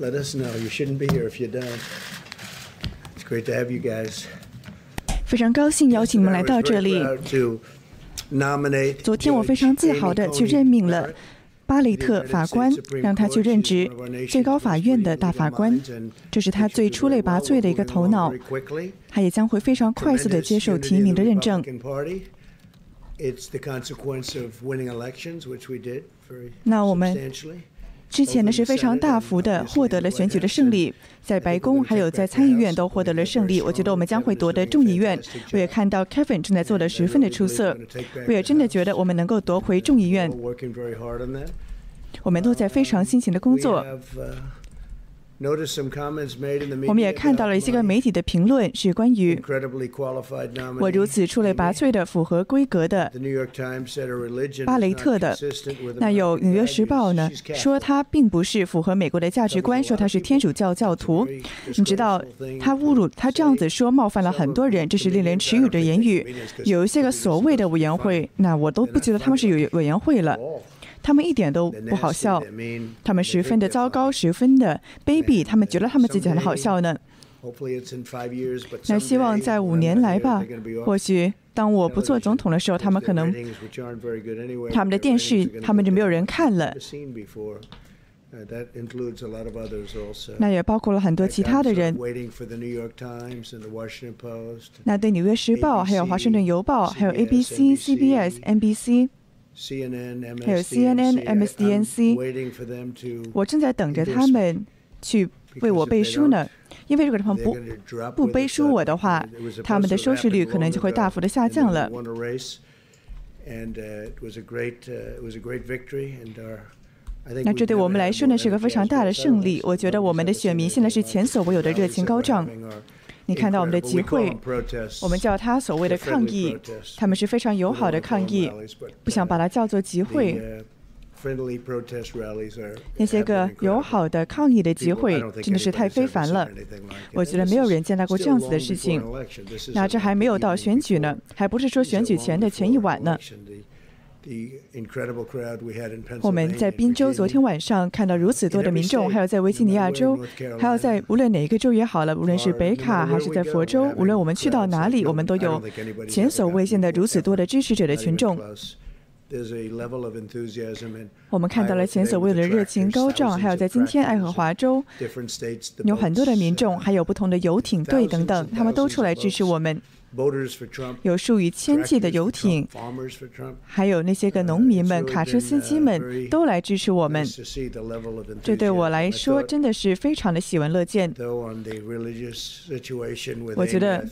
let us know. You shouldn't be here if you don't. It's great to have you guys. 非常高兴邀请你们来到这里。proud to nominate 昨天我非常自豪地去任命了巴雷特法官，让他去任职最高法院的大法官。这是他最出类拔萃的一个头脑，他也将会非常快速地接受提名的认证。It's the consequence of winning elections, which we did 那我们.之前呢是非常大幅的获得了选举的胜利，在白宫还有在参议院都获得了胜利。我觉得我们将会夺得众议院。我也看到 Kevin 正在做的十分的出色，我也真的觉得我们能够夺回众议院.我们都在非常辛勤的工作。我们也看到了一些个媒体的评论是关于我如此出类拔萃的符合规格的巴雷特的。那有纽约时报呢说他并不是符合美国的价值观说他是天主教教徒。你知道他侮辱他这样子说冒犯了很多人这是令人耻辱的言语。有一些个所谓的委员会那我都不觉得他们是有委员会了。他们一点都不好笑。他们十分的糟糕十分的卑鄙他们觉得他们自己很好笑呢。那希望在五年来吧或许当我不做总统的时候他们可能他们的电视他们就没有人看了。那也包括了很多其他的人。那对纽约时报还有华盛顿邮报还有 abc cbs nbc 还有 cnnmsdnc 我正在等着他们去为我背书呢。因为如果他们不不背书我的话他们的收视率可能就会大幅的下降了。那这对我们来说呢是个非常大的胜利。我觉得我们的选民现在是前所未有的热情高涨。你看到我们的集会我们叫他所谓的抗议他们是非常友好的抗议不想把它叫做集会。那些个友好的抗议的集会真的是太非凡了。我觉得没有人见到过这样子的事情。那这还没有到选举呢还不是说选举前的前一晚呢。我们在宾州昨.天晚上看到如此多的民众，还有在维吉尼亚州，还有在无论哪一个州也好了，无论是北卡还是在佛州，无论我们去到哪里，我们都有前所未见的如此多的支持者的群众。我们看到了前所未有的热情高涨，还有在今天爱荷华州有很多的民众，uh, 还有不同的游艇队等等，他们都出来支持我们。有数以千计的游艇还有那些个农民们卡车司机们都来支持我们。这对我来说真的是非常的喜闻乐见。我觉得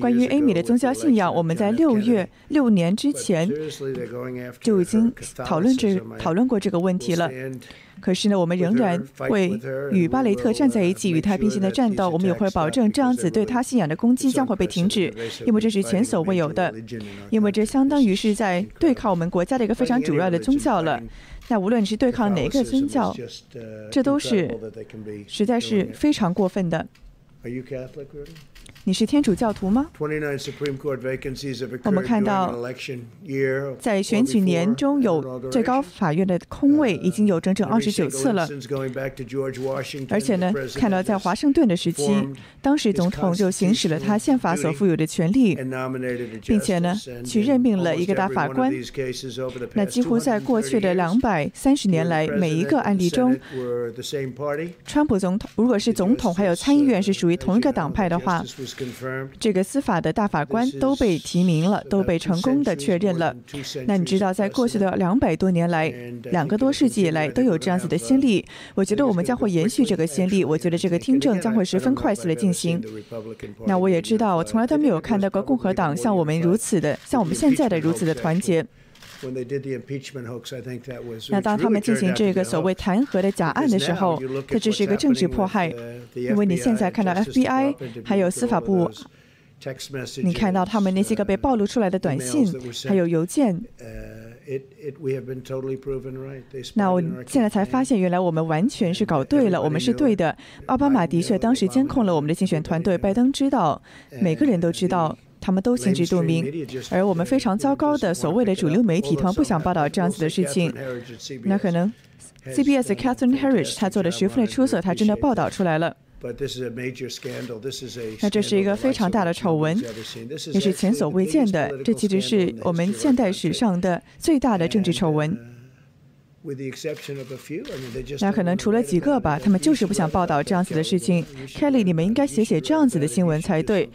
关于 amy 的宗教信仰我们在六月六年之前就已经讨论这讨论过这个问题了。可是呢，我们仍然会与巴雷特站在一起，与他并行的战斗。我们也会保证这样子对他信仰的攻击将会被停止，因为这是前所未有的，因为这相当于是在对抗我们国家的一个非常主要的宗教了。那无论你是对抗哪个宗教，这都是实在是非常过分的。你是天主教徒吗？我们看到在选举年中有最高法院的空位已经有整整二十九次了。而且呢看到在华盛顿的时期当时总统就行使了他宪法所赋予的权利并且呢去任命了一个大法官。那几乎在过去的两百三十年来每一个案例中川普总统如果是总统还有参议院是属于同一个党派的话这个司法的大法官都被提名了，都被成功的确认了。那你知道，在过去的两百多年来，两个多世纪以来都有这样子的先例。我觉得我们将会延续这个先例。我觉得这个听证将会十分快速的进行。那我也知道，我从来都没有看到过共和党像我们如此的，像我们现在的如此的团结。那当他们进行这个所谓弹劾的假案的时候，这只是一个政治迫害，因为你现在看到 FBI 还有司法部，你看到他们那些个被暴露出来的短信，还有邮件。那我现在才发现，原来我们完全是搞对了，我们是对的。奥巴马的确当时监控了我们的竞选团队，拜登知道，每个人都知道。他们都心知肚明。而我们非常糟糕的所谓的主流媒体，他们不想报道这样子的事情。那可能 CBS Catherine Herridge 他做的十分的出色，她真的报道出来了。那这是一个非常大的丑闻，也是前所未见的。这其实是我们现代史上的最大的政治丑闻。那可能除了几个吧，他们就是不想报道这样子的事情。Kelly，你们应该写写这样子的新闻才对。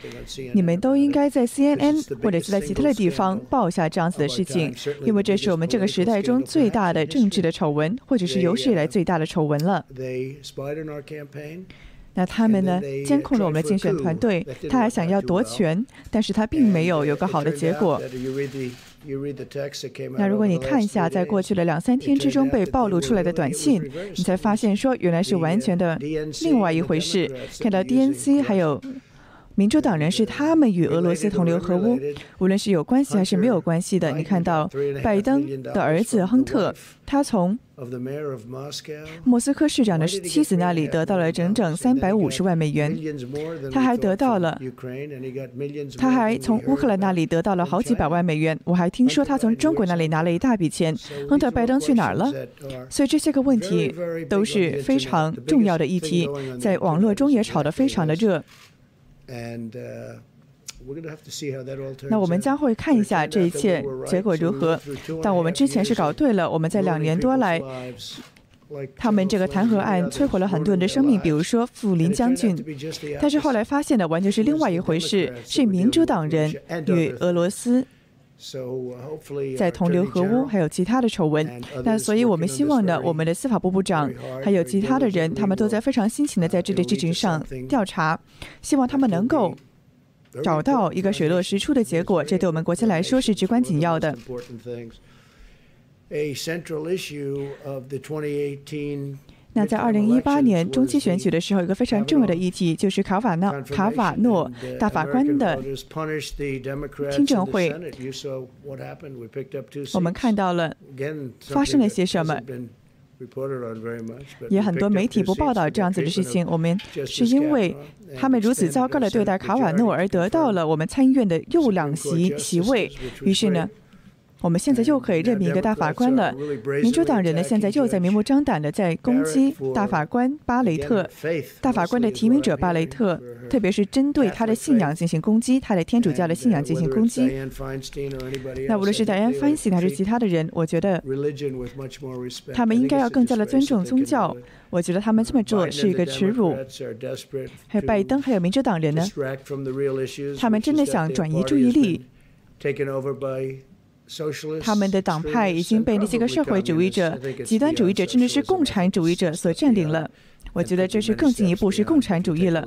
你们都应该在 CNN 或者是在其他的地方报下这样子的事情，因为这是我们这个时代中最大的政治的丑闻，或者是有史以来最大的丑闻了。那他们呢？监控了我们的竞选团队，他还想要夺权，但是他并没有有个好的结果。那如果你看一下，在过去的两三天之中被暴露出来的短信，你才发现说原来是完全的另外一回事。看到 DNC 还有民主党人是他们与俄罗斯同流合污，无论是有关系还是没有关系的。你看到拜登的儿子亨特，他从。莫斯科市长的妻子那里得到了整整三百五十万美元，他还得到了，他还从乌克兰那里得到了好几百万美元。我还听说他从中国那里拿了一大笔钱。亨特·拜登去哪儿了？所以这些个问题都是非常重要的议题，在网络中也炒得非常的热。那我们将会看一下这一切结果如何。但我们之前是搞对了，我们在两年多来，他们这个弹劾案摧毁了很多人的生命，比如说富林将军。但是后来发现的完全是另外一回事，是民主党人与俄罗斯在同流合污，还有其他的丑闻。那所以我们希望呢，我们的司法部部长还有其他的人，他们都在非常辛勤的在这类事情上调查，希望他们能够。找到一个水落石出的结果，这对我们国家来说是至关紧要的。那在二零一八年中期选举的时候，一个非常重要的议题就是卡瓦诺卡瓦诺大法官的听证会。我们看到了发生了些什么。也很多媒体不报道这样子的事情。我们是因为他们如此糟糕的对待卡瓦诺而得到了我们参议院的右两席席位。于是呢。我们现在又可以任命一个大法官了。民主党人呢，现在又在明目张胆的在攻击大法官巴雷特，大法官的提名者巴雷特，特别是针对他的信仰进行攻击，他的天主教的信仰进行攻击。那无论是戴安·范西还是其他的人，我觉得他们应该要更加的尊重宗教。我觉得他们这么做是一个耻辱。还有拜登，还有民主党人呢，他们真的想转移注意力。他们的党派已经被那些个社会主义者、极端主义者，甚至是共产主义者所占领了。我觉得这是更进一步是共产主义了。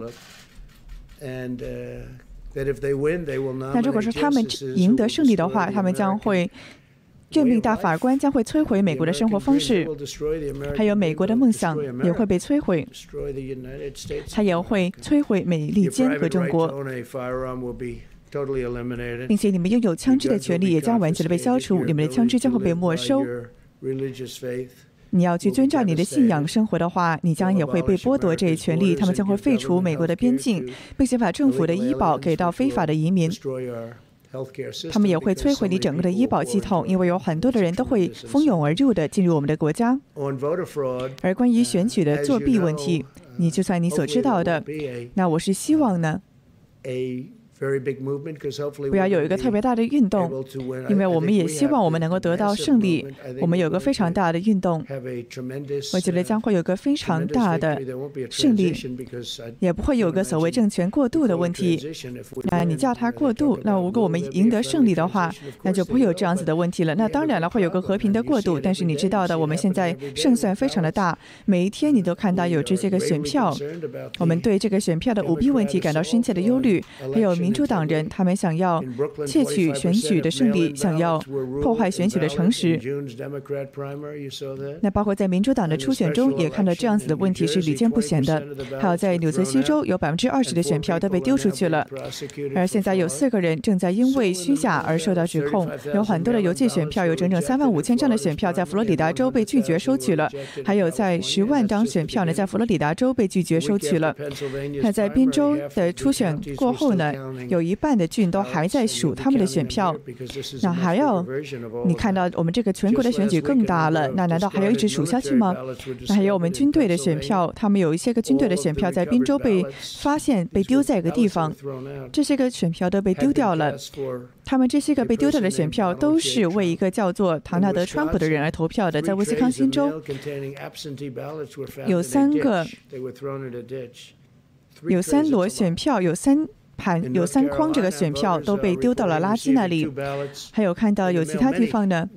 那如果说他们赢得胜利的话，他们将会任命大法官，将会摧毁美国的生活方式，还有美国的梦想也会被摧毁。他也会摧毁美利坚和中国。并且你们拥有枪支的权利也将完全的被消除，你们的枪支将会被没收。你要去遵照你的信仰生活的话，你将也会被剥夺这一权利。他们将会废除美国的边境，并且把政府的医保给到非法的移民。他们也会摧毁你整个的医保系统，因为有很多的人都会蜂拥而入的进入我们的国家。而关于选举的作弊问题，你就算你所知道的，那我是希望呢。不要有一个特别大的运动，因为我们也希望我们能够得到胜利。我们有个非常大的运动，我觉得将会有个非常大的胜利，也不会有个所谓政权过渡的问题。那你叫它过渡，那如果我们赢得胜利的话，那就不会有这样子的问题了。那当然了，会有个和平的过渡。但是你知道的，我们现在胜算非常的大，每一天你都看到有这些个选票，我们对这个选票的舞弊问题感到深切的忧虑，还有民。民主党人他们想要窃取选举的胜利，想要破坏选举的诚实。那包括在民主党的初选中，也看到这样子的问题是屡见不鲜的。还有在纽泽西州，有百分之二十的选票都被丢出去了。而现在有四个人正在因为虚假而受到指控。有很多的邮寄选票，有整整三万五千张的选票在佛罗里达州被拒绝收取了。还有在十万张选票呢，在佛罗里达州被拒绝收取了。那在宾州的初选过后呢？有一半的郡都还在数他们的选票。那还要你看到我们这个全国的选举更大了，那难道还要一直数下去吗？那还有我们军队的选票，他们有一些个军队的选票在宾州被发现被丢在一个地方，这些个选票都被丢掉了。他们这些个被丢掉的选票都是为一个叫做唐纳德·川普的人而投票的，在威斯康星州有三个。有三摞选票，有三盘，有三筐，这个选票都被丢到了垃圾那里。还有看到有其他地方呢，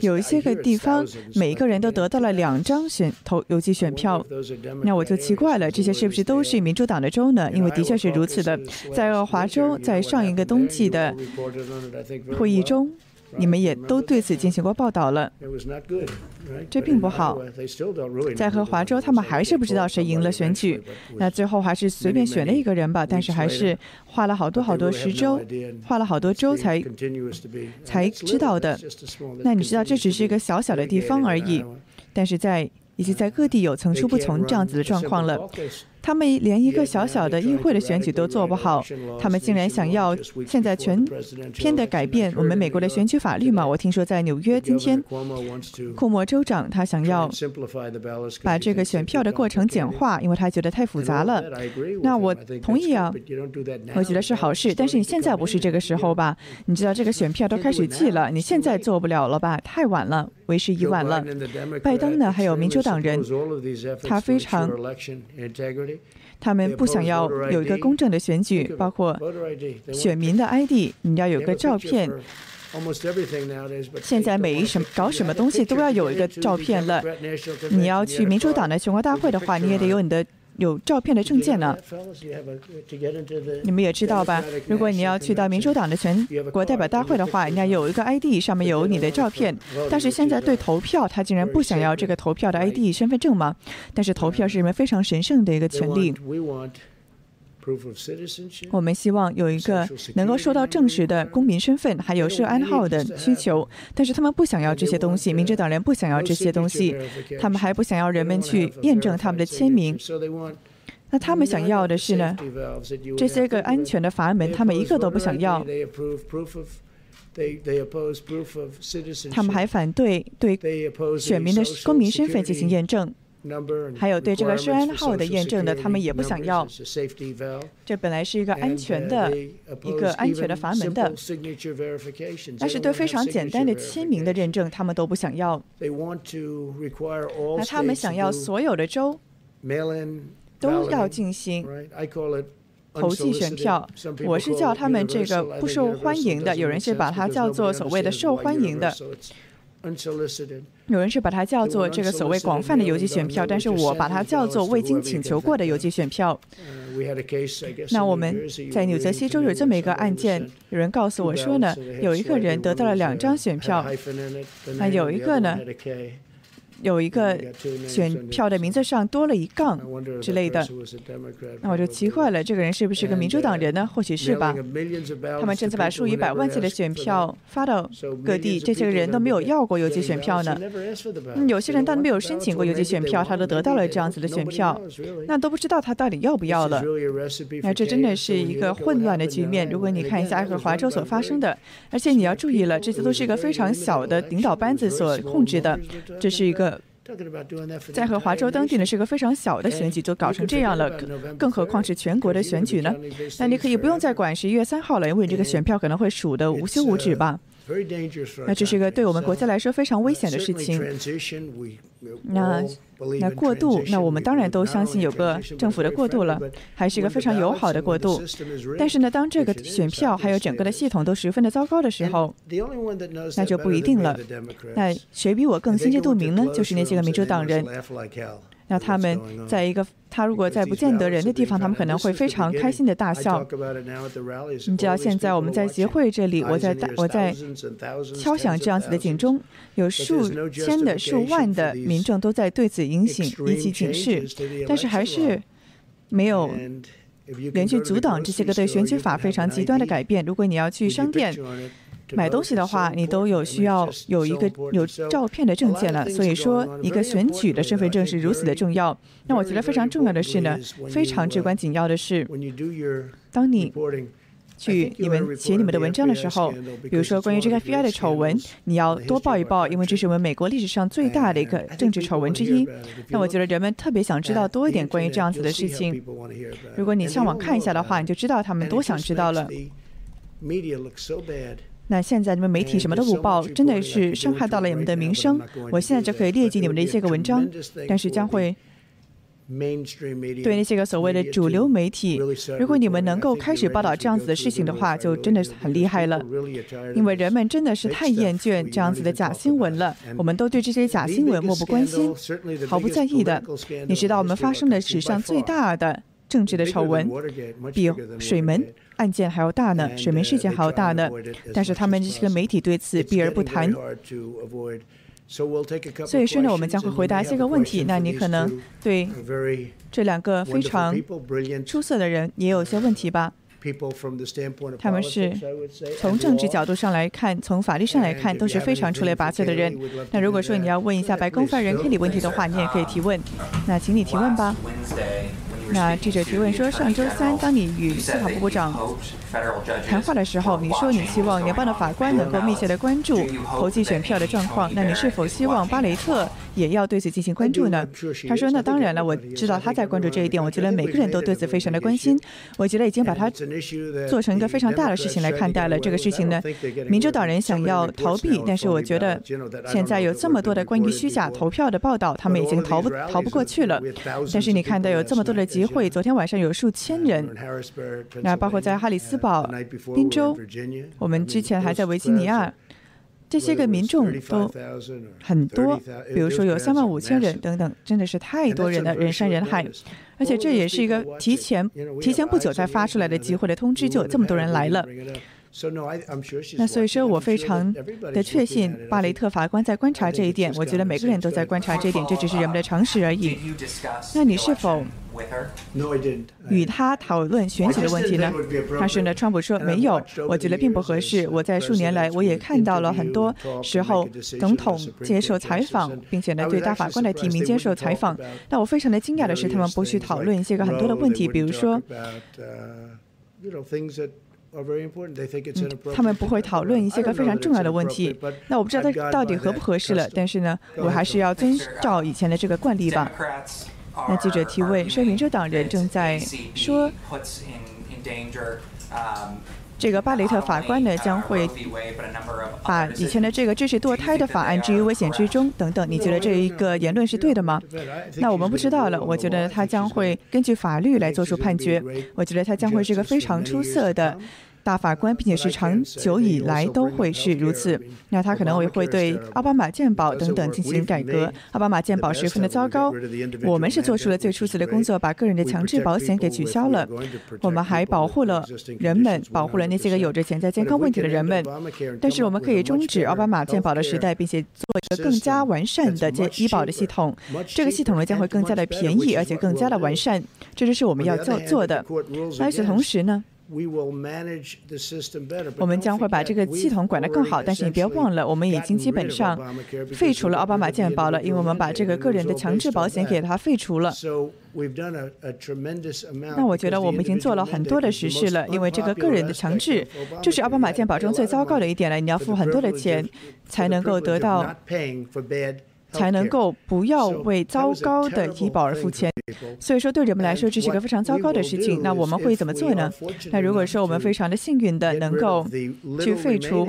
有一些个地方，每一个人都得到了两张选投邮寄选票。那我就奇怪了，这些是不是都是民主党的州呢？因为的确是如此的，在俄华州，在上一个冬季的会议中。你们也都对此进行过报道了，这并不好。在和华州，他们还是不知道谁赢了选举，那最后还是随便选了一个人吧。但是还是花了好多好多十周，花了好多周才才知道的。那你知道，这只是一个小小的地方而已，但是在已经在各地有层出不穷这样子的状况了。他们连一个小小的议会的选举都做不好，他们竟然想要现在全篇的改变我们美国的选举法律吗？我听说在纽约今天，库莫州长他想要把这个选票的过程简化，因为他觉得太复杂了。那我同意啊，我觉得是好事。但是你现在不是这个时候吧？你知道这个选票都开始寄了，你现在做不了了吧？太晚了，为时已晚了。拜登呢？还有民主党人，他非常。他们不想要有一个公正的选举，包括选民的 ID，你要有个照片。现在每一什搞什么东西都要有一个照片了。你要去民主党的全国大会的话，你也得有你的。有照片的证件呢，你们也知道吧？如果你要去到民主党的全国代表大会的话，人家有一个 ID，上面有你的照片。但是现在对投票，他竟然不想要这个投票的 ID 身份证吗？但是投票是人们非常神圣的一个权利。我们希望有一个能够受到证实的公民身份，还有涉安号的需求，但是他们不想要这些东西。民主党人不想要这些东西，他们还不想要人们去验证他们的签名。那他们想要的是呢？这些个安全的阀门，他们一个都不想要。他们还反对对选民的公民身份进行验证。还有对这个涉安号的验证的，他们也不想要。这本来是一个安全的、一个安全的阀门的，但是对非常简单的签名的认证，他们都不想要。那他们想要所有的州都要进行投寄选票。我是叫他们这个不受欢迎的，有人是把它叫做所谓的受欢迎的。有人是把它叫做这个所谓广泛的邮寄选票，但是我把它叫做未经请求过的邮寄选票。那我们在纽泽西州有这么一个案件，有人告诉我说呢，有一个人得到了两张选票，那有一个呢。有一个选票的名字上多了一杠之类的，那我就奇怪了，这个人是不是个民主党人呢？或许是吧。他们正在把数以百万计的选票发到各地，这些个人都没有要过邮寄选票呢。有些人当然没有申请过邮寄选票，他都得到了这样子的选票，那都不知道他到底要不要了。那这真的是一个混乱的局面。如果你看一下爱荷华州所发生的，而且你要注意了，这些都是一个非常小的领导班子所控制的，这是一个。在和华州当地呢是个非常小的选举，就搞成这样了，更何况是全国的选举呢？那你可以不用再管十一月三号了，因为这个选票可能会数的无休无止吧。那这是一个对我们国家来说非常危险的事情。那那过渡，那我们当然都相信有个政府的过渡了，还是一个非常友好的过渡。但是呢，当这个选票还有整个的系统都十分的糟糕的时候，那就不一定了。那谁比我更心知肚明呢？就是那些个民主党人。那他们在一个他如果在不见得人的地方，他们可能会非常开心的大笑。你知道现在我们在集会这里，我在大我在敲响这样子的警钟，有数千的数万的民众都在对此引醒引起警示，但是还是没有连去阻挡这些个对选举法非常极端的改变。如果你要去商店。买东西的话，你都有需要有一个有照片的证件了。所以说，一个选举的身份证是如此的重要。那我觉得非常重要的是呢，非常至关紧要的是，当你去你们写你们的文章的时候，比如说关于这个 FBI 的丑闻，你要多报一报，因为这是我们美国历史上最大的一个政治丑闻之一。那我觉得人们特别想知道多一点关于这样子的事情。如果你上网看一下的话，你就知道他们多想知道了。那现在你们媒体什么都不报，真的是伤害到了你们的名声。我现在就可以列举你们的一些个文章，但是将会。对那些个所谓的主流媒体，如果你们能够开始报道这样子的事情的话，就真的是很厉害了。因为人们真的是太厌倦这样子的假新闻了，我们都对这些假新闻漠不关心，毫不在意的。你知道我们发生的史上最大的政治的丑闻，比水门案件还要大呢，水门事件还要大呢。但是他们这些个媒体对此避而不谈。所以说呢，我们将会回答一些个问题。那你可能对这两个非常出色的人也有些问题吧？他们是从政治角度上来看，从法律上来看都是非常出类拔萃的人。那如果说你要问一下白宫发言人 Kelly 问题的话，你也可以提问。那请你提问吧。那记者提问说：上周三，当你与司法部部长谈话的时候，你说你希望联邦的法官能够密切的关注投寄选票的状况。那你是否希望巴雷特也要对此进行关注呢？他说：那当然了，我知道他在关注这一点。我觉得每个人都对此非常的关心。我觉得已经把它做成一个非常大的事情来看待了。这个事情呢，民主党人想要逃避，但是我觉得现在有这么多的关于虚假投票的报道，他们已经逃不逃不过去了。但是你看到有这么多的集会，昨天晚上有数千人，那包括在哈里斯堡。宾州，我们之前还在维吉尼亚，这些个民众都很多，比如说有三万五千人等等，真的是太多人了，人山人海。而且这也是一个提前提前不久才发出来的集会的通知，就有这么多人来了。那所以说我非常的确信，巴雷特法官在观察这一点。我觉得每个人都在观察这一点，这只是人们的常识而已。那你是否？与他讨论选举的问题呢？但是呢，川普说没有，我觉得并不合适。我在数年来，我也看到了很多时候，总统接受采访，并且呢，对大法官的提名接受采访。但我非常的惊讶的是，他们不去讨论一些个很多的问题，比如说，他们不会讨论一些个非常重要的问题。那我不知道他到底合不合适了，但是呢，我还是要遵照以前的这个惯例吧。那记者提问说：“民主党人正在说，这个巴雷特法官呢将会把以前的这个支持堕胎的法案置于危险之中等等。你觉得这一个言论是对的吗？那我们不知道了。我觉得他将会根据法律来做出判决。我觉得他将会是一个非常出色的。”大法官，并且是长久以来都会是如此。那他可能也会对奥巴马健保等等进行改革。奥巴马健保十分的糟糕，我们是做出了最出色的工作，把个人的强制保险给取消了。我们还保护了人们，保护了那些个有着潜在健康问题的人们。但是我们可以终止奥巴马健保的时代，并且做一个更加完善的健医保的系统。这个系统呢将会更加的便宜，而且更加的完善。这就是我们要做做的。与此同时呢？我们将会把这个系统管得更好，但是你别忘了，我们已经基本上废除了奥巴马健保了，因为我们把这个个人的强制保险给它废除了。那我觉得我们已经做了很多的实事了，因为这个个人的强制就是奥巴马健保中最糟糕的一点了，你要付很多的钱才能够得到。才能够不要为糟糕的医保而付钱，所以说对人们来说这是一个非常糟糕的事情。那我们会怎么做呢？那如果说我们非常的幸运的能够去废除。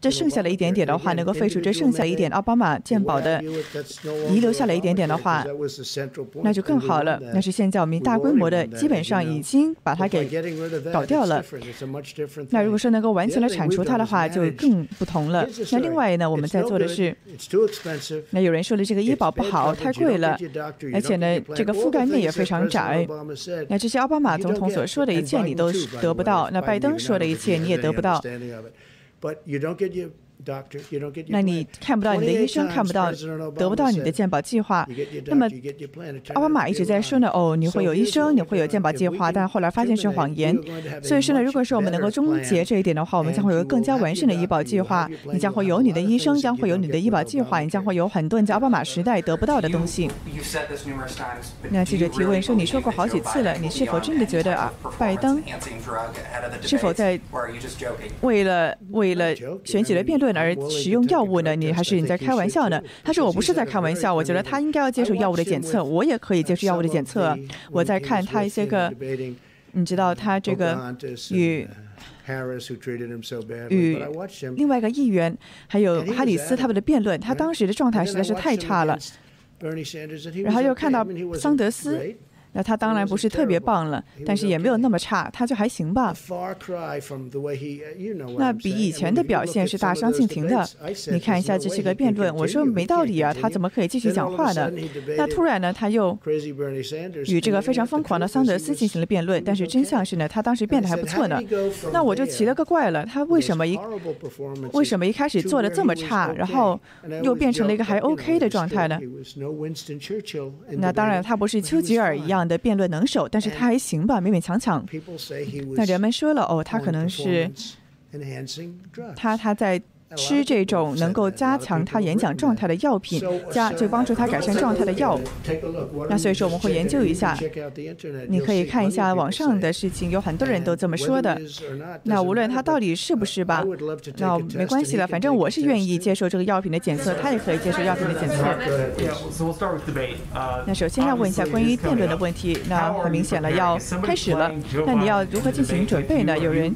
这剩下的一点点的话，能够废除这剩下一点奥巴马健保的遗留下来一点点的话，那就更好了。那是现在我们大规模的基本上已经把它给搞掉了。那如果说能够完全的铲除它的话，就更不同了。那另外呢，我们在做的是，那有人说的这个医保不好，太贵了，而且呢，这个覆盖面也非常窄。那这些奥巴马总统所说的一切你都得不到，那拜登说的一切你也得不到。but you don't get your 那你看不到你的医生，看不到，得不到你的健保计划。那么奥巴马一直在说呢，哦，你会有医生，你会有健保计划，但后来发现是谎言。所以说呢，如果说我们能够终结这一点的话，我们将会有更加完善的医保计划。你将会有你的医生，将会有你的医保计划，你将会有很多在奥巴马时代得不到的东西。那记者提问说：“你说过好几次了，你是否真的觉得啊，拜登是否在为了为了选举的辩论而使用药物呢？你还是你在开玩笑呢？”他说：“我不是在开玩笑，我觉得他应该要接受药物的检测，我也可以接受药物的检测。我在看他一些个，你知道他这个与与另外一个议员还有哈里斯他们的辩论，他当时的状态实在是太差了。”然后又看到桑德斯。那他当然不是特别棒了，但是也没有那么差，他就还行吧。那比以前的表现是大相径庭的。你看一下这些个辩论，我说没道理啊，他怎么可以继续讲话呢？那突然呢，他又与这个非常疯狂的桑德斯进行了辩论，但是真相是呢，他当时变得还不错呢。那我就奇了个怪了，他为什么一为什么一开始做的这么差，然后又变成了一个还 OK 的状态呢？那当然，他不是丘吉尔一样。的辩论能手，但是他还行吧，勉勉强强。那人们说了，哦，他可能是他他在。吃这种能够加强他演讲状态的药品，加就帮助他改善状态的药。那所以说我们会研究一下，你可以看一下网上的事情，有很多人都这么说的。那无论他到底是不是吧，那没关系了，反正我是愿意接受这个药品的检测，他也可以接受药品的检测。那首先要问一下关于辩论的问题，那很明显了，要开始了。那你要如何进行准备呢？有人。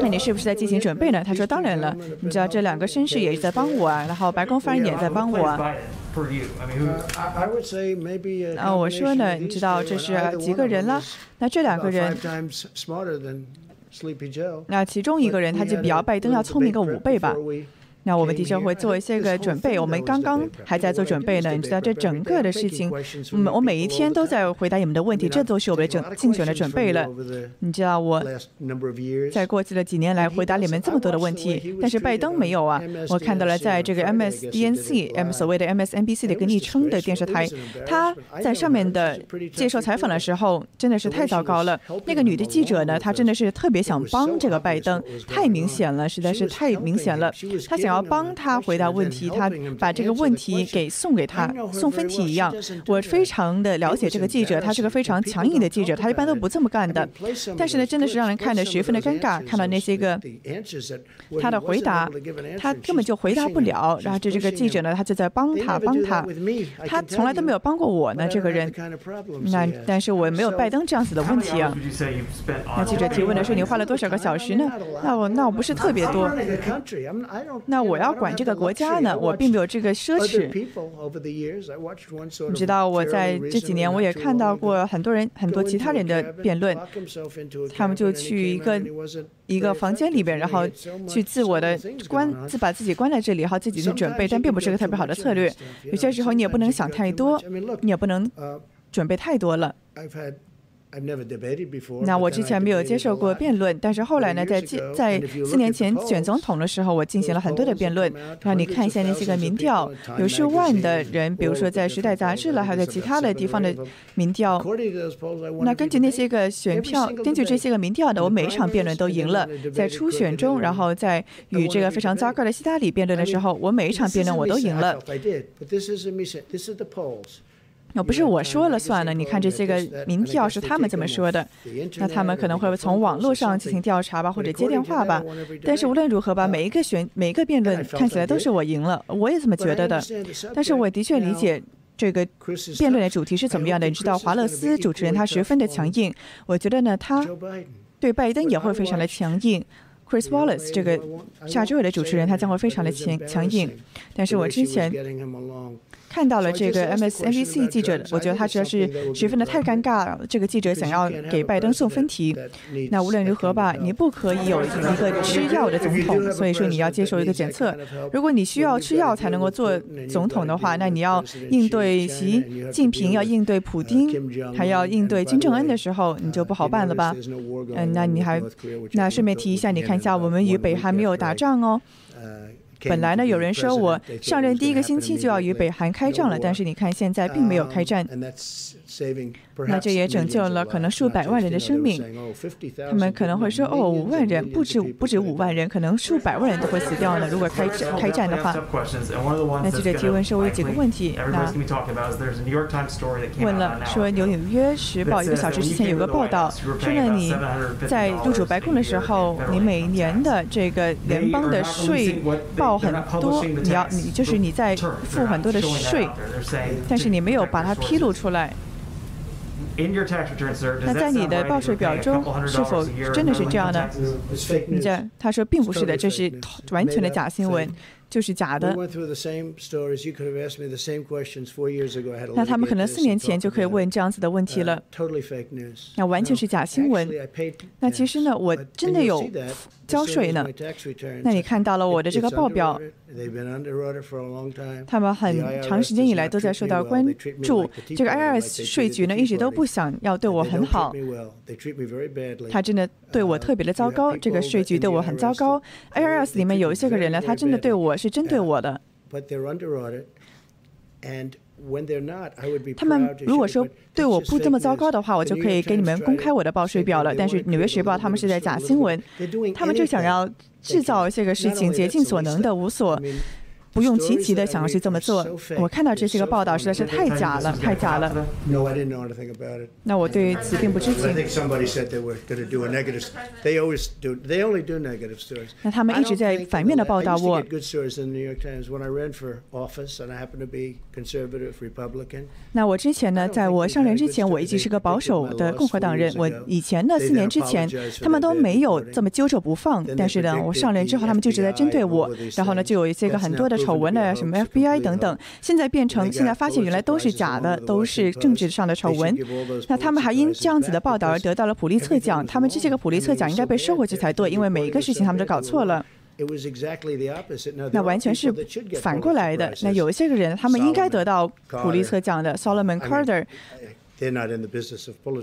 那你是不是在进行准备呢？他说：“当然了，你知道这两个绅士也是在帮我啊，然后白宫发言人也在帮我。”啊，我说呢，你知道这是几个人了？那这两个人，那其中一个人他就比拜登要聪明个五倍吧。那我们的确会做一些个准备，我们刚刚还在做准备呢。你知道这整个的事情，嗯，我每一天都在回答你们的问题，这都是我们的整竞选的准备了。你知道我在过去的几年来回答你们这么多的问题，但是拜登没有啊。我看到了在这个 MSDNC，M 所谓的 MSNBC 的一个昵称的电视台，他在上面的接受采访的时候真的是太糟糕了。那个女的记者呢，她真的是特别想帮这个拜登，太明显了，实在是太明显了，她想要。帮他回答问题，他把这个问题给送给他，送分题一样。我非常的了解这个记者，他是个非常强硬的记者，他一般都不这么干的。但是呢，真的是让人看得十分的尴尬，看到那些个他的回答，他根本就回答不了。然后这这个记者呢，他就在帮他帮他，他从来都没有帮过我呢，这个人。那但是我没有拜登这样子的问题啊。那记者提问的是你花了多少个小时呢？那我那我不是特别多。那。我要管这个国家呢，我并没有这个奢侈。你知道，我在这几年我也看到过很多人、很多其他人的辩论，他们就去一个一个房间里边，然后去自我的关自把自己关在这里，然后自己去准备，但并不是个特别好的策略。有些时候你也不能想太多，你也不能准备太多了。那我之前没有接受过辩论，但是后来呢，在在四年前选总统的时候，我进行了很多的辩论。让你看一下那些个民调，有数万的人，比如说在《时代》杂志了，还有在其他的地方的民调。那根据那些个选票，根据这些个民调呢，我每一场辩论都赢了。在初选中，然后在与这个非常糟糕的希拉里辩论的时候，我每一场辩论我都赢了。哦，不是我说了算了。你看这些个民调是他们这么说的，那他们可能会从网络上进行调查吧，或者接电话吧。但是无论如何吧，每一个选每一个辩论看起来都是我赢了，我也这么觉得的。但是我的确理解这个辩论的主题是怎么样的。你知道华勒斯主持人他十分的强硬，我觉得呢他对拜登也会非常的强硬。Chris Wallace 这个下周伟的主持人他将会非常的强强硬。但是我之前。看到了这个 MSNBC 记者，我觉得他实在是十分的太尴尬了。这个记者想要给拜登送分题，那无论如何吧，你不可以有一个吃药的总统，所以说你要接受一个检测。如果你需要吃药才能够做总统的话，那你要应对习近平，要应对普京，还要应对金正恩的时候，你就不好办了吧？嗯，那你还那顺便提一下，你看一下，我们与北韩没有打仗哦。本来呢，有人说我上任第一个星期就要与北韩开战了，但是你看现在并没有开战。那这也拯救了可能数百万人的生命。他们可能会说：“哦，五万人不止不止五万人，可能数百万人都会死掉呢。如果开开战的话。”那记者提问说：“有几个问题。”那问了说：“纽约时报一个小时之前有个报道，说呢你在入主白宫的时候，你每年的这个联邦的税报很多，你要你就是你在付很多的税，但是你没有把它披露出来。”那在你的报税表中是否真的是这样呢？你这他说并不是的，这是完全的假新闻。就是假的。那他们可能四年前就可以问这样子的问题了。那完全是假新闻。那其实呢，我真的有交税呢。那你看到了我的这个报表。他们很长时间以来都在受到关注。这个 IRS 税局呢，一直都不想要对我很好。他真的对我特别的糟糕。这个税局对我很糟糕。IRS 里面有一些个人呢，他真的对我。是针对我的。他们如果说对我不这么糟糕的话，我就可以给你们公开我的报税表了。但是《纽约时报》他们是在假新闻，他们就想要制造这个事情，竭尽所能的无所。不用积极的想要去这么做。我看到这些个报道实在是太假了，太假了。那我对此并不知情。那他们一直在反面的报道我。那我之前呢，在我上任之前，我一直是个保守的共和党人。我以前呢，四年之前，他们都没有这么揪着不放。但是呢，我上任之后，他们就一直在针对我。然后呢，就有一些个很多的。丑闻的什么 FBI 等等，现在变成现在发现原来都是假的，都是政治上的丑闻。那他们还因这样子的报道而得到了普利策奖，他们这些个普利策奖应该被收回去才对，因为每一个事情他们都搞错了。那完全是反过来的。那有一些个人，他们应该得到普利策奖的，Solomon Carter。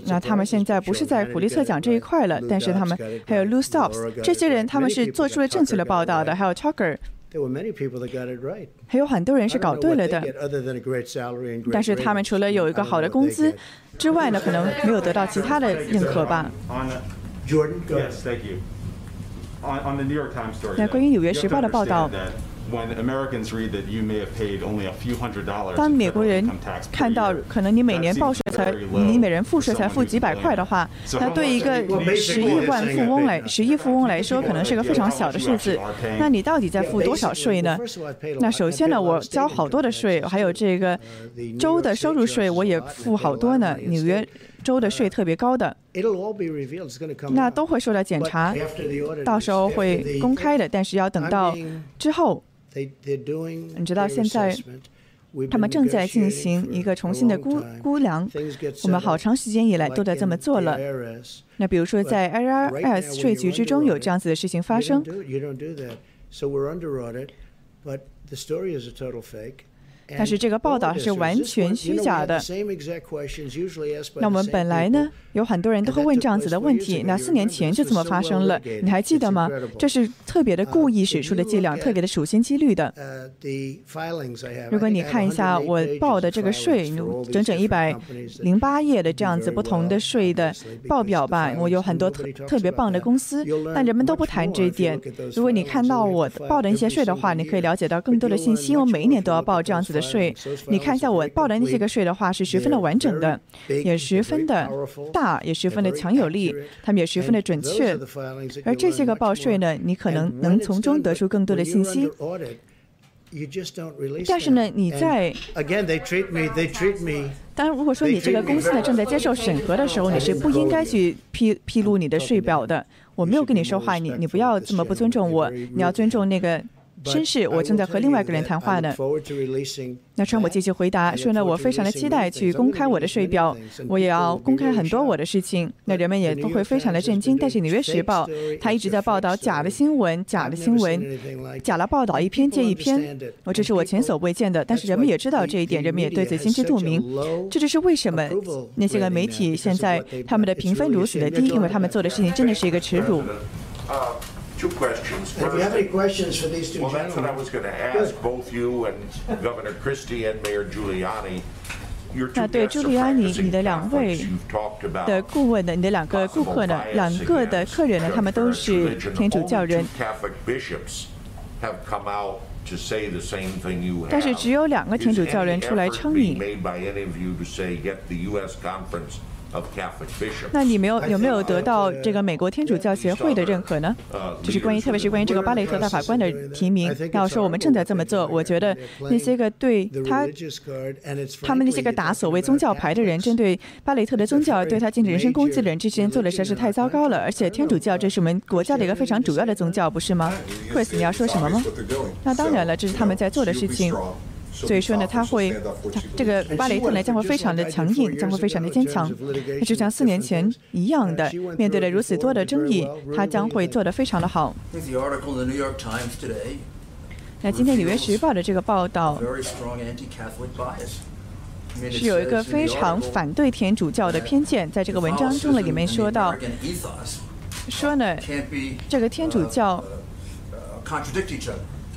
那他们现在不是在普利策奖这一块了，但是他们还有 Lou Stops 这些人，他们是做出了正确的报道的，还有 Tucker。还有很多人是搞对了的，但是他们除了有一个好的工资之外呢，可能没有得到其他的认可吧。那关于《纽约时报》的报道。当美国人看到可能你每年报税才你每人付税才付几百块的话，那对一个十亿万富翁来十亿富翁来说，可能是个非常小的数字。那你到底在付多少税呢？那首先呢，我交好多的税，还有这个州的收入税，我也付好多呢。纽约州的税特别高的，那都会受到检查，到时候会公开的，但是要等到之后。你知道现在他们正在进行一个重新的估估量，我们好长时间以来都在这么做了。那比如说在 IRS 税局之中有这样子的事情发生。但是这个报道是完全虚假的。那我们本来呢，有很多人都会问这样子的问题。那四年前就这么发生了，你还记得吗？这是特别的故意使出的伎俩，特别的处心积虑的。如果你看一下我报的这个税，整整一百零八页的这样子不同的税的报表吧，我有很多特特别棒的公司，但人们都不谈这一点。如果你看到我报的一些税的话，你可以了解到更多的信息。我每一年都要报这样子。的税，你看一下我报的那些个税的话，是十分的完整的，也十分的大，也十分的强有力，他们也十分的准确。而这些个报税呢，你可能能从中得出更多的信息。但是呢，你在当然，如果说你这个公司呢正在接受审核的时候，你是不应该去披披露你的税表的。我没有跟你说话，你你不要这么不尊重我，你要尊重那个。绅士，我正在和另外一个人谈话呢。那川普继续回答说呢，我非常的期待去公开我的税表，我也要公开很多我的事情。那人们也都会非常的震惊。但是《纽约时报》他一直在报道假的新闻，假的新闻，假的报道一篇接一篇。我这是我前所未见的。但是人们也知道这一点，人们也对此心知肚明。这就是为什么那些个媒体现在他们的评分如此的低，因为他们做的事情真的是一个耻辱。Two questions. If you have any questions for these two well, that's what I was going to ask both you and Governor Christie and Mayor Giuliani. Your two 那对朱利安尼，你的两位的顾问呢？你的两个顾客呢？两个的客人呢？他们都是天主教人。但是只有两个天主教人出来称你。那你没有有没有得到这个美国天主教协会的认可呢？就是关于，特别是关于这个巴雷特大法官的提名。要说我们正在这么做，我觉得那些个对他，他们那些个打所谓宗教牌的人，针对巴雷特的宗教，对他进行人身攻击的人，这些人做的实在是太糟糕了。而且天主教这是我们国家的一个非常主要的宗教，不是吗？Chris，你要说什么吗？那当然了，这是他们在做的事情。所以说呢，他会，这个巴雷特呢将会非常的强硬，将会非常的坚强。那就像四年前一样的，面对了如此多的争议，他将会做得非常的好。那今天《纽约时报》的这个报道是有一个非常反对天主教的偏见，在这个文章中呢里面说到，说呢这个天主教。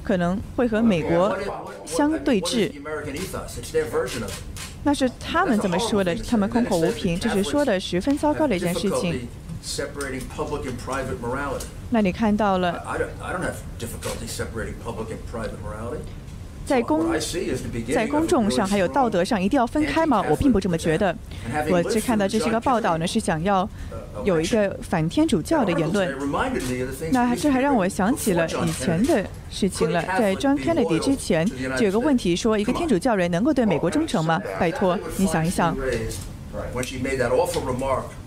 可能会和美国相对峙，那是他们怎么说的，他们空口无凭，这是说的十分糟糕的一件事情。那你看到了，在公在公众上还有道德上一定要分开吗？我并不这么觉得。我只看到这是个报道呢，是想要。有一个反天主教的言论，那这还让我想起了以前的事情了。在 John Kennedy 之前，就有个问题说，一个天主教人能够对美国忠诚吗？拜托，你想一想。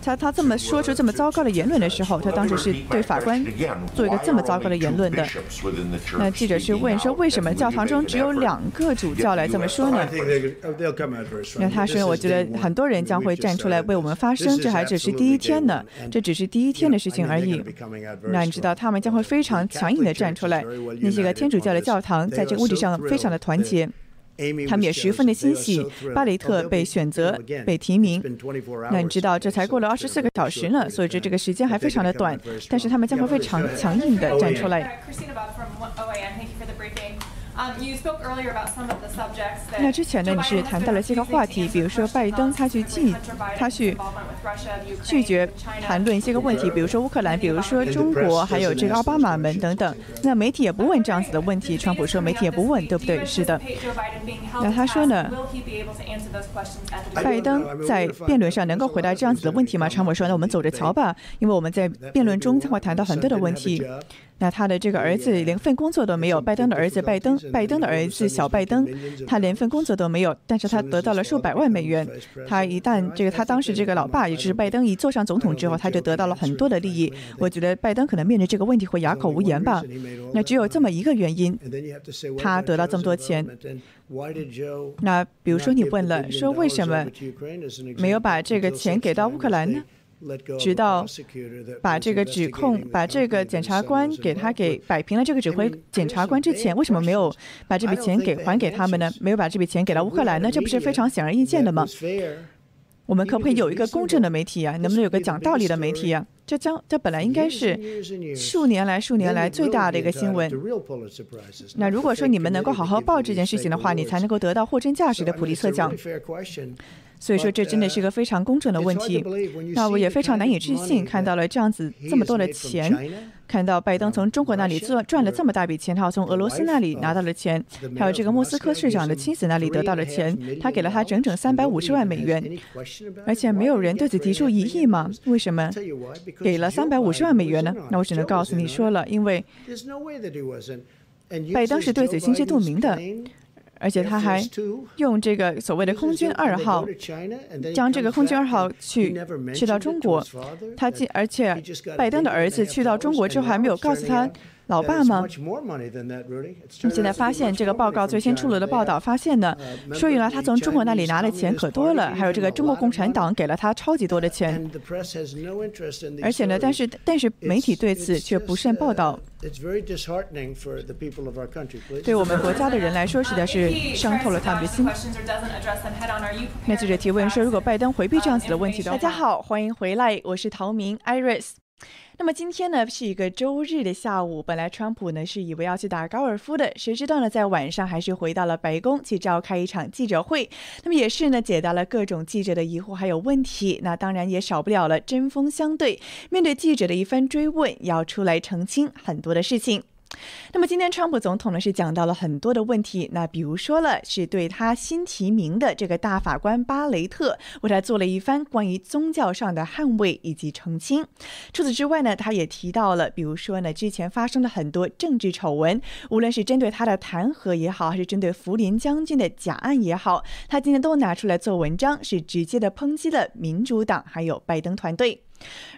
他他这么说出这么糟糕的言论的时候，他当时是对法官做一个这么糟糕的言论的。那记者是问说，为什么教堂中只有两个主教来这么说呢？那他说，我觉得很多人将会站出来为我们发声，这还只是第一天呢，这只是第一天的事情而已。那你知道，他们将会非常强硬的站出来。那些个天主教的教堂在这个物质上非常的团结。他们也十分的欣喜，巴雷特被选择、被提名。那你知道，这才过了二十四个小时呢，所以这这个时间还非常的短。但是他们将会非常强硬的站出来。那之前呢，你是谈到了些个话题，比如说拜登他去拒，他去拒绝谈论一些个问题，比如说乌克兰，比如说中国，还有这个奥巴马们等等。那媒体也不问这样子的问题，川普说媒体也不问，对不对？是的。那他说呢，拜登在辩论上能够回答这样子的问题吗？川普说，那我们走着瞧吧，因为我们在辩论中将会谈到很多的问题。那他的这个儿子连份工作都没有，拜登的儿子拜登，拜登的儿子小拜登，他连份工作都没有，但是他得到了数百万美元。他一旦这个他当时这个老爸，也就是拜登一坐上总统之后，他就得到了很多的利益。我觉得拜登可能面对这个问题会哑口无言吧。那只有这么一个原因，他得到这么多钱。那比如说你问了，说为什么没有把这个钱给到乌克兰呢？直到把这个指控，把这个检察官给他给摆平了这个指挥检察官之前，为什么没有把这笔钱给还给他们呢？没有把这笔钱给到乌克兰呢？这不是非常显而易见的吗？我们可不可以有一个公正的媒体啊？能不能有个讲道理的媒体啊？这将这本来应该是数年来数年来最大的一个新闻。那如果说你们能够好好报这件事情的话，你才能够得到货真价实的普利策奖。所以说，这真的是一个非常公正的问题。那我也非常难以置信，看到了这样子这么多的钱，看到拜登从中国那里赚赚了这么大笔钱，他从俄罗斯那里拿到了钱，还有这个莫斯科市长的妻子那里得到了钱，他给了他整整三百五十万美元，而且没有人对此提出异议吗？为什么给了三百五十万美元呢？那我只能告诉你说了，因为拜登是对此心知肚明的。而且他还用这个所谓的空军二号，将这个空军二号去去到中国。他既，而且拜登的儿子去到中国之后，还没有告诉他老爸吗？那现在发现这个报告最新出炉的报道发现呢，说原来他从中国那里拿的钱可多了，还有这个中国共产党给了他超级多的钱。而且呢，但是但是媒体对此却不甚报道。对我们国家的人来说，实在是伤透了他们的心。那记者提问说：“如果拜登回避这样子的问题的话，大家好，欢迎回来，我是陶明 Iris。”那么今天呢是一个周日的下午，本来川普呢是以为要去打高尔夫的，谁知道呢在晚上还是回到了白宫去召开一场记者会。那么也是呢解答了各种记者的疑惑还有问题。那当然也少不了了针锋相对，面对记者的一番追问，要出来澄清很多的事情。那么今天，川普总统呢是讲到了很多的问题。那比如说了，是对他新提名的这个大法官巴雷特，为他做了一番关于宗教上的捍卫以及澄清。除此之外呢，他也提到了，比如说呢，之前发生了很多政治丑闻，无论是针对他的弹劾也好，还是针对福林将军的假案也好，他今天都拿出来做文章，是直接的抨击了民主党还有拜登团队。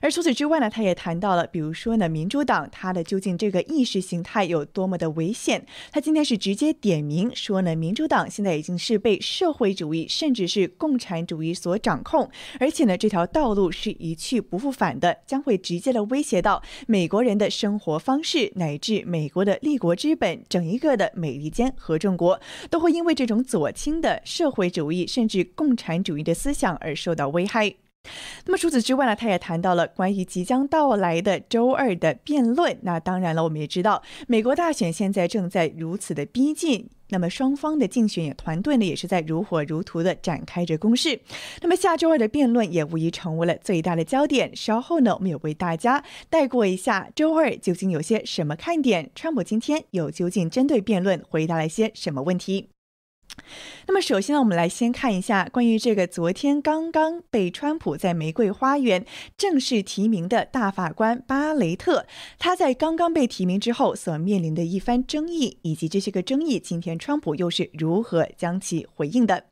而除此之外呢，他也谈到了，比如说呢，民主党他的究竟这个意识形态有多么的危险。他今天是直接点名说呢，民主党现在已经是被社会主义甚至是共产主义所掌控，而且呢，这条道路是一去不复返的，将会直接的威胁到美国人的生活方式，乃至美国的立国之本，整一个的美利坚合众国都会因为这种左倾的社会主义甚至共产主义的思想而受到危害。那么除此之外呢，他也谈到了关于即将到来的周二的辩论。那当然了，我们也知道，美国大选现在正在如此的逼近，那么双方的竞选团队呢，也是在如火如荼的展开着攻势。那么下周二的辩论也无疑成为了最大的焦点。稍后呢，我们也为大家带过一下周二究竟有些什么看点，川普今天又究竟针对辩论回答了一些什么问题。那么，首先呢，我们来先看一下关于这个昨天刚刚被川普在玫瑰花园正式提名的大法官巴雷特，他在刚刚被提名之后所面临的一番争议，以及这些个争议，今天川普又是如何将其回应的？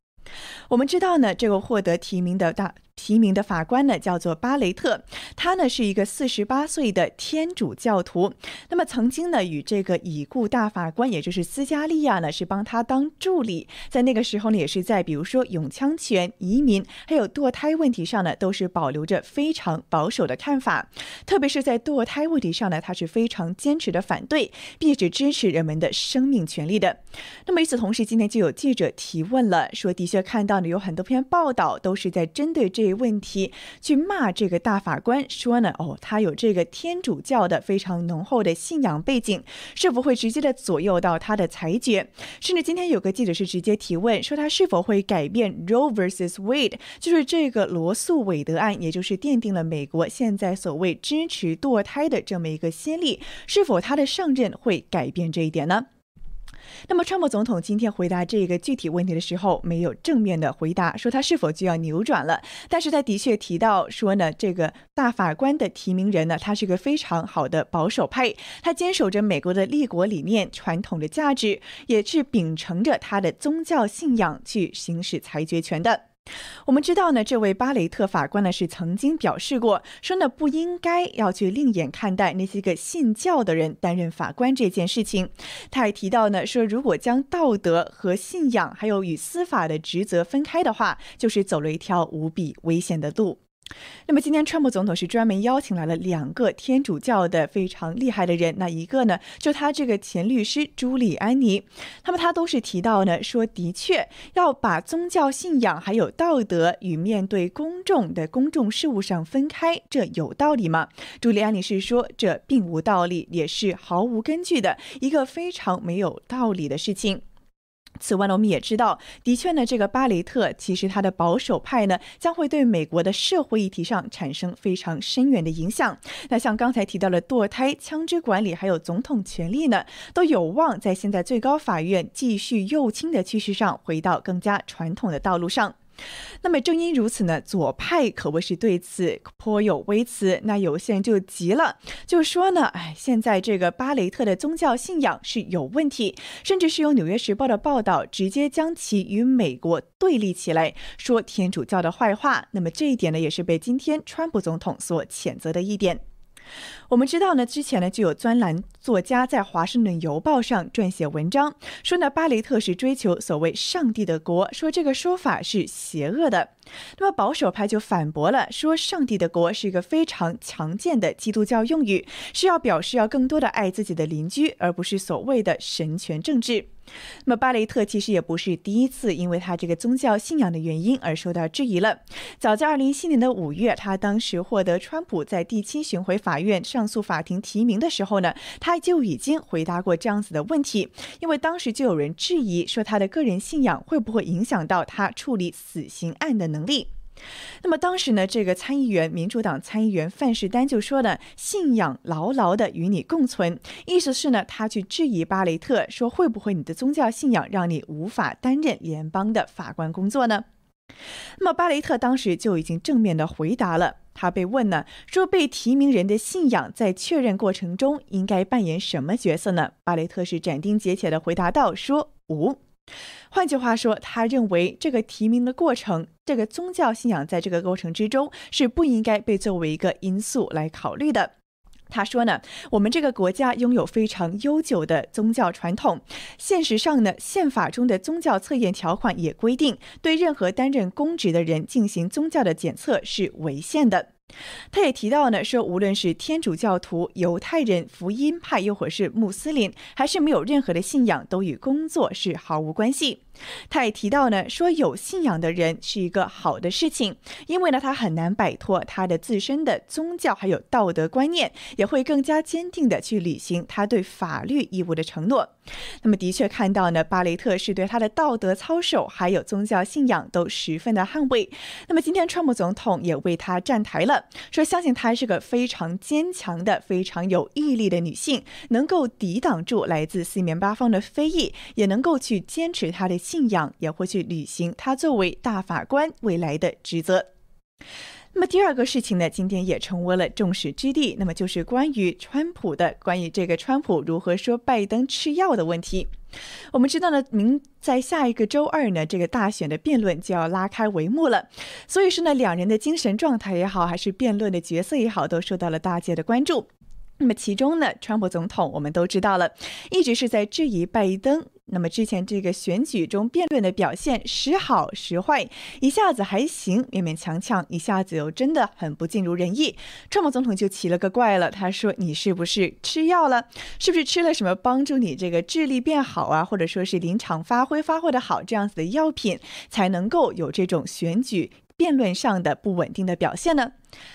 我们知道呢，这个获得提名的大。提名的法官呢，叫做巴雷特，他呢是一个四十八岁的天主教徒。那么曾经呢，与这个已故大法官，也就是斯嘉丽亚呢，是帮他当助理。在那个时候呢，也是在比如说永枪权、移民还有堕胎问题上呢，都是保留着非常保守的看法。特别是在堕胎问题上呢，他是非常坚持的反对，并且支持人们的生命权利的。那么与此同时，今天就有记者提问了，说的确看到呢，有很多篇报道都是在针对这。这问题去骂这个大法官说呢？哦，他有这个天主教的非常浓厚的信仰背景，是否会直接的左右到他的裁决？甚至今天有个记者是直接提问说，他是否会改变 Roe vs Wade，就是这个罗素韦德案，也就是奠定了美国现在所谓支持堕胎的这么一个先例，是否他的上任会改变这一点呢？那么，川普总统今天回答这个具体问题的时候，没有正面的回答，说他是否就要扭转了。但是他的确提到说呢，这个大法官的提名人呢，他是个非常好的保守派，他坚守着美国的立国理念、传统的价值，也是秉承着他的宗教信仰去行使裁决权的。我们知道呢，这位巴雷特法官呢是曾经表示过，说呢不应该要去另眼看待那些个信教的人担任法官这件事情。他还提到呢，说如果将道德和信仰还有与司法的职责分开的话，就是走了一条无比危险的路。那么今天，川普总统是专门邀请来了两个天主教的非常厉害的人。那一个呢，就他这个前律师朱利安尼。那么他都是提到呢，说的确要把宗教信仰还有道德与面对公众的公众事务上分开，这有道理吗？朱利安尼是说，这并无道理，也是毫无根据的一个非常没有道理的事情。此外呢，我们也知道，的确呢，这个巴雷特其实他的保守派呢，将会对美国的社会议题上产生非常深远的影响。那像刚才提到的堕胎、枪支管理，还有总统权力呢，都有望在现在最高法院继续右倾的趋势上，回到更加传统的道路上。那么正因如此呢，左派可谓是对此颇有微词。那有些人就急了，就说呢，哎，现在这个巴雷特的宗教信仰是有问题，甚至是有《纽约时报》的报道直接将其与美国对立起来，说天主教的坏话。那么这一点呢，也是被今天川普总统所谴责的一点。我们知道呢，之前呢就有专栏作家在《华盛顿邮报》上撰写文章，说呢巴雷特是追求所谓“上帝的国”，说这个说法是邪恶的。那么保守派就反驳了，说“上帝的国”是一个非常强健的基督教用语，是要表示要更多的爱自己的邻居，而不是所谓的神权政治。那么巴雷特其实也不是第一次因为他这个宗教信仰的原因而受到质疑了。早在二零一七年的五月，他当时获得川普在第七巡回法院上诉法庭提名的时候呢，他就已经回答过这样子的问题。因为当时就有人质疑说他的个人信仰会不会影响到他处理死刑案的能力。那么当时呢，这个参议员民主党参议员范士丹就说呢，信仰牢牢的与你共存，意思是呢，他去质疑巴雷特说，会不会你的宗教信仰让你无法担任联邦的法官工作呢？那么巴雷特当时就已经正面的回答了，他被问呢，说被提名人的信仰在确认过程中应该扮演什么角色呢？巴雷特是斩钉截铁的回答道，说无。换句话说，他认为这个提名的过程，这个宗教信仰在这个过程之中是不应该被作为一个因素来考虑的。他说呢，我们这个国家拥有非常悠久的宗教传统。现实上呢，宪法中的宗教测验条款也规定，对任何担任公职的人进行宗教的检测是违宪的。他也提到呢，说无论是天主教徒、犹太人、福音派，又或是穆斯林，还是没有任何的信仰，都与工作是毫无关系。他也提到呢，说有信仰的人是一个好的事情，因为呢，他很难摆脱他的自身的宗教还有道德观念，也会更加坚定的去履行他对法律义务的承诺。那么，的确看到呢，巴雷特是对他的道德操守还有宗教信仰都十分的捍卫。那么，今天川普总统也为他站台了，说相信她是个非常坚强的、非常有毅力的女性，能够抵挡住来自四面八方的非议，也能够去坚持她的。信仰也会去履行他作为大法官未来的职责。那么第二个事情呢，今天也成为了众矢之的，那么就是关于川普的，关于这个川普如何说拜登吃药的问题。我们知道呢，明在下一个周二呢，这个大选的辩论就要拉开帷幕了。所以说呢，两人的精神状态也好，还是辩论的角色也好，都受到了大家的关注。那么其中呢，川普总统我们都知道了，一直是在质疑拜登。那么之前这个选举中辩论的表现时好时坏，一下子还行，勉勉强强；一下子又真的很不尽如人意。川普总统就奇了个怪了，他说：“你是不是吃药了？是不是吃了什么帮助你这个智力变好啊，或者说是临场发挥发挥的好这样子的药品，才能够有这种选举？”辩论上的不稳定的表现呢？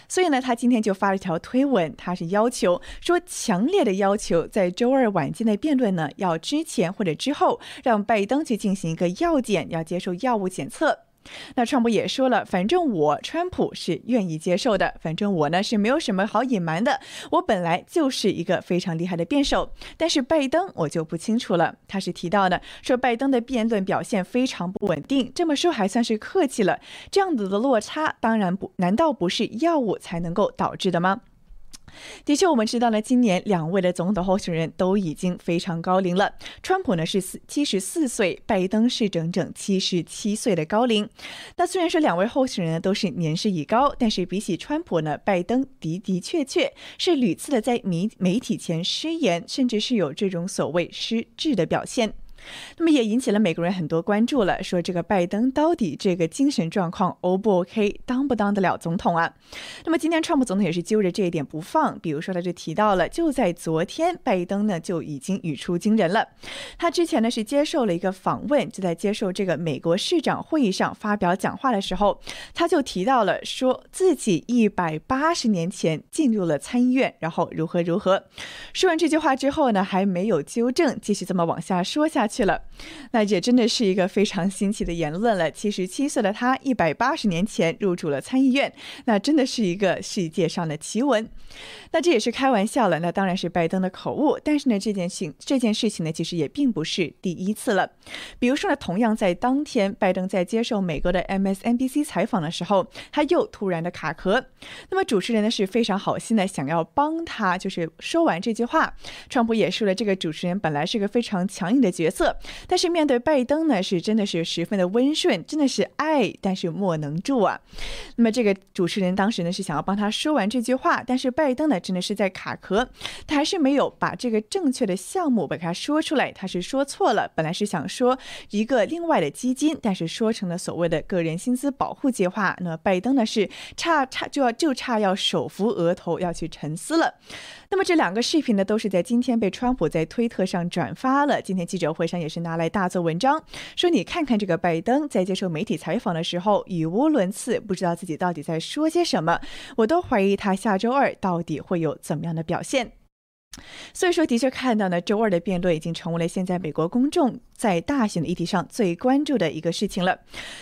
所以呢，他今天就发了一条推文，他是要求说，强烈的要求在周二晚间的辩论呢，要之前或者之后让拜登去进行一个药检，要接受药物检测。那川普也说了，反正我川普是愿意接受的，反正我呢是没有什么好隐瞒的，我本来就是一个非常厉害的辩手。但是拜登我就不清楚了，他是提到的说拜登的辩论表现非常不稳定，这么说还算是客气了。这样子的落差，当然不，难道不是药物才能够导致的吗？的确，我们知道呢，今年两位的总统候选人都已经非常高龄了。川普呢是四七十四岁，拜登是整整七十七岁的高龄。那虽然说两位候选人都是年事已高，但是比起川普呢，拜登的的确确是屡次的在媒媒体前失言，甚至是有这种所谓失智的表现。那么也引起了美国人很多关注了，说这个拜登到底这个精神状况 O 不 OK，当不当得了总统啊？那么今天川普总统也是揪着这一点不放，比如说他就提到了，就在昨天，拜登呢就已经语出惊人了。他之前呢是接受了一个访问，就在接受这个美国市长会议上发表讲话的时候，他就提到了说自己一百八十年前进入了参议院，然后如何如何。说完这句话之后呢，还没有纠正，继续这么往下说下去。去了，那也真的是一个非常新奇的言论了。七十七岁的他，一百八十年前入主了参议院，那真的是一个世界上的奇闻。那这也是开玩笑了，那当然是拜登的口误。但是呢，这件事这件事情呢，其实也并不是第一次了。比如说呢，同样在当天，拜登在接受美国的 MSNBC 采访的时候，他又突然的卡壳。那么主持人呢是非常好心的，想要帮他，就是说完这句话。川普也说了，这个主持人本来是个非常强硬的角色。色。但是面对拜登呢，是真的是十分的温顺，真的是爱，但是莫能助啊。那么这个主持人当时呢是想要帮他说完这句话，但是拜登呢真的是在卡壳，他还是没有把这个正确的项目把它说出来，他是说错了，本来是想说一个另外的基金，但是说成了所谓的个人薪资保护计划。那拜登呢是差差就要就差要手扶额头要去沉思了。那么这两个视频呢都是在今天被川普在推特上转发了，今天记者会上也是拿来大做文章，说你看看这个拜登在接受媒体采访的时候语无伦次，不知道自己到底在说些什么，我都怀疑他下周二到底会有怎么样的表现。所以说，的确看到呢，周二的辩论已经成为了现在美国公众在大选的议题上最关注的一个事情了。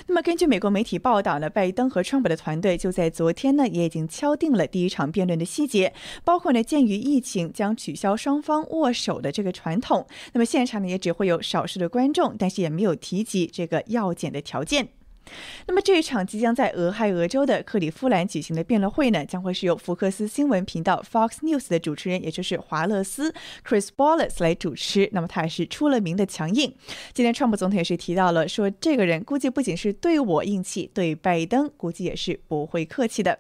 那么，根据美国媒体报道呢，拜登和川普的团队就在昨天呢，也已经敲定了第一场辩论的细节，包括呢，鉴于疫情将取消双方握手的这个传统，那么现场呢也只会有少数的观众，但是也没有提及这个要检的条件。那么这一场即将在俄亥俄州的克里夫兰举行的辩论会呢，将会是由福克斯新闻频道 Fox News 的主持人，也就是华勒斯 Chris Wallace 来主持。那么他也是出了名的强硬。今天川普总统也是提到了，说这个人估计不仅是对我硬气，对拜登估计也是不会客气的。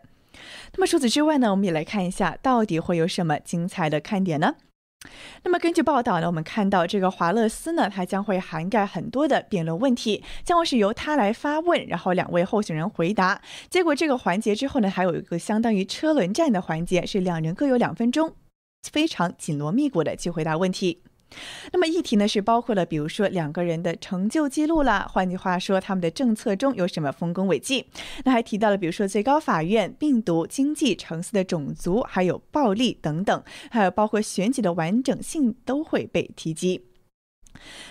那么除此之外呢，我们也来看一下，到底会有什么精彩的看点呢？那么根据报道呢，我们看到这个华勒斯呢，他将会涵盖很多的辩论问题，将会是由他来发问，然后两位候选人回答。结果这个环节之后呢，还有一个相当于车轮战的环节，是两人各有两分钟，非常紧锣密鼓的去回答问题。那么议题呢是包括了，比如说两个人的成就记录啦，换句话说，他们的政策中有什么丰功伟绩？那还提到了，比如说最高法院、病毒、经济、城市的种族，还有暴力等等，还有包括选举的完整性都会被提及。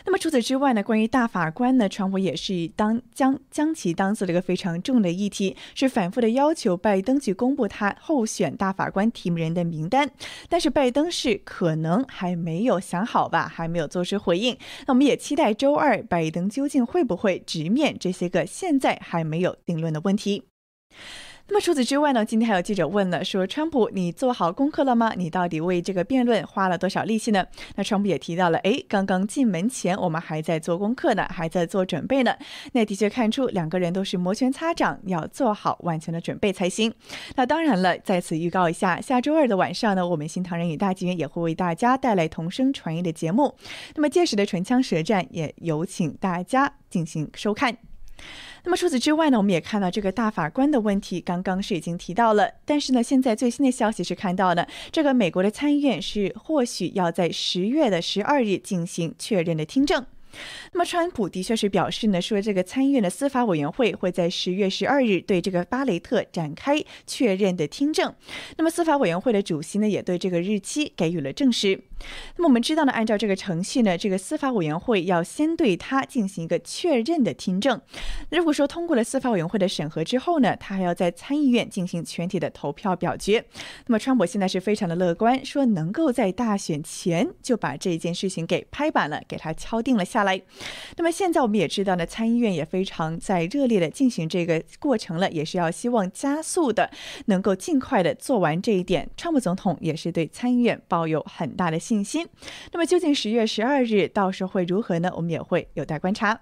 那么除此之外呢？关于大法官呢，川普也是当将将其当做了一个非常重的议题，是反复的要求拜登去公布他候选大法官提名人的名单。但是拜登是可能还没有想好吧，还没有做出回应。那我们也期待周二拜登究竟会不会直面这些个现在还没有定论的问题。那么除此之外呢？今天还有记者问了，说川普，你做好功课了吗？你到底为这个辩论花了多少力气呢？那川普也提到了，哎，刚刚进门前，我们还在做功课呢，还在做准备呢。那的确看出两个人都是摩拳擦掌，要做好万全的准备才行。那当然了，在此预告一下，下周二的晚上呢，我们新唐人与大纪元也会为大家带来同声传译的节目。那么届时的唇枪舌战，也有请大家进行收看。那么除此之外呢，我们也看到这个大法官的问题，刚刚是已经提到了。但是呢，现在最新的消息是看到了这个美国的参议院是或许要在十月的十二日进行确认的听证。那么，川普的确是表示呢，说这个参议院的司法委员会会在十月十二日对这个巴雷特展开确认的听证。那么，司法委员会的主席呢，也对这个日期给予了证实。那么，我们知道呢，按照这个程序呢，这个司法委员会要先对他进行一个确认的听证。如果说通过了司法委员会的审核之后呢，他还要在参议院进行全体的投票表决。那么，川普现在是非常的乐观，说能够在大选前就把这件事情给拍板了，给他敲定了下。来，那么现在我们也知道呢，参议院也非常在热烈的进行这个过程了，也是要希望加速的，能够尽快的做完这一点。川普总统也是对参议院抱有很大的信心。那么究竟十月十二日到时候会如何呢？我们也会有待观察。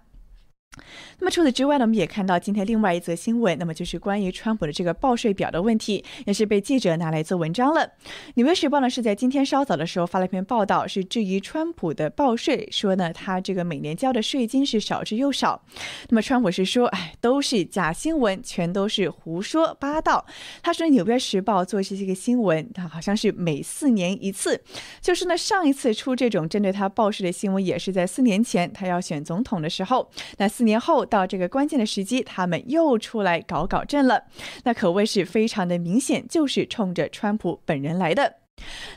那么除此之外呢，我们也看到今天另外一则新闻，那么就是关于川普的这个报税表的问题，也是被记者拿来做文章了。纽约时报呢是在今天稍早的时候发了一篇报道，是质疑川普的报税，说呢他这个每年交的税金是少之又少。那么川普是说，哎，都是假新闻，全都是胡说八道。他说纽约时报做这些个新闻，他好像是每四年一次，就是呢上一次出这种针对他报税的新闻，也是在四年前他要选总统的时候，那四。四年后到这个关键的时机，他们又出来搞搞震了，那可谓是非常的明显，就是冲着川普本人来的。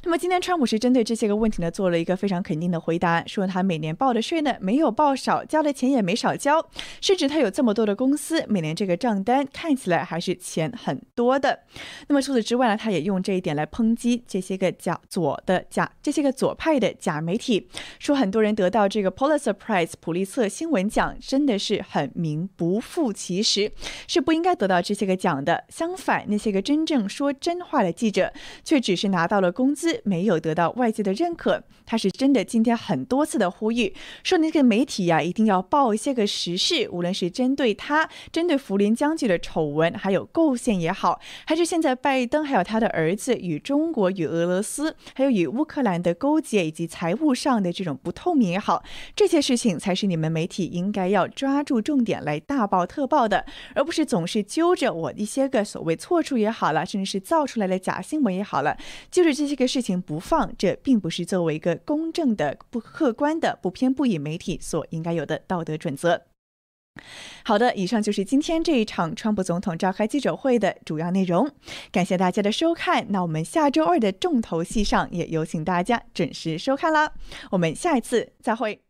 那么今天，川普是针对这些个问题呢，做了一个非常肯定的回答，说他每年报的税呢没有报少，交的钱也没少交，甚至他有这么多的公司，每年这个账单看起来还是钱很多的。那么除此之外呢，他也用这一点来抨击这些个假左的假这些个左派的假媒体，说很多人得到这个 Pulitzer Prize 普利策新闻奖真的是很名不副其实，是不应该得到这些个奖的。相反，那些个真正说真话的记者，却只是拿到了。工资没有得到外界的认可。他是真的今天很多次的呼吁，说那个媒体呀一定要报一些个实事，无论是针对他、针对福林将军的丑闻，还有构陷也好，还是现在拜登还有他的儿子与中国、与俄罗斯，还有与乌克兰的勾结以及财务上的这种不透明也好，这些事情才是你们媒体应该要抓住重点来大报特报的，而不是总是揪 着我一些个所谓错处也好了，甚至是造出来的假新闻也好了，就是这这个事情不放，这并不是作为一个。公正的、不客观的、不偏不倚媒体所应该有的道德准则。好的，以上就是今天这一场川普总统召开记者会的主要内容。感谢大家的收看，那我们下周二的重头戏上也有请大家准时收看啦。我们下一次再会。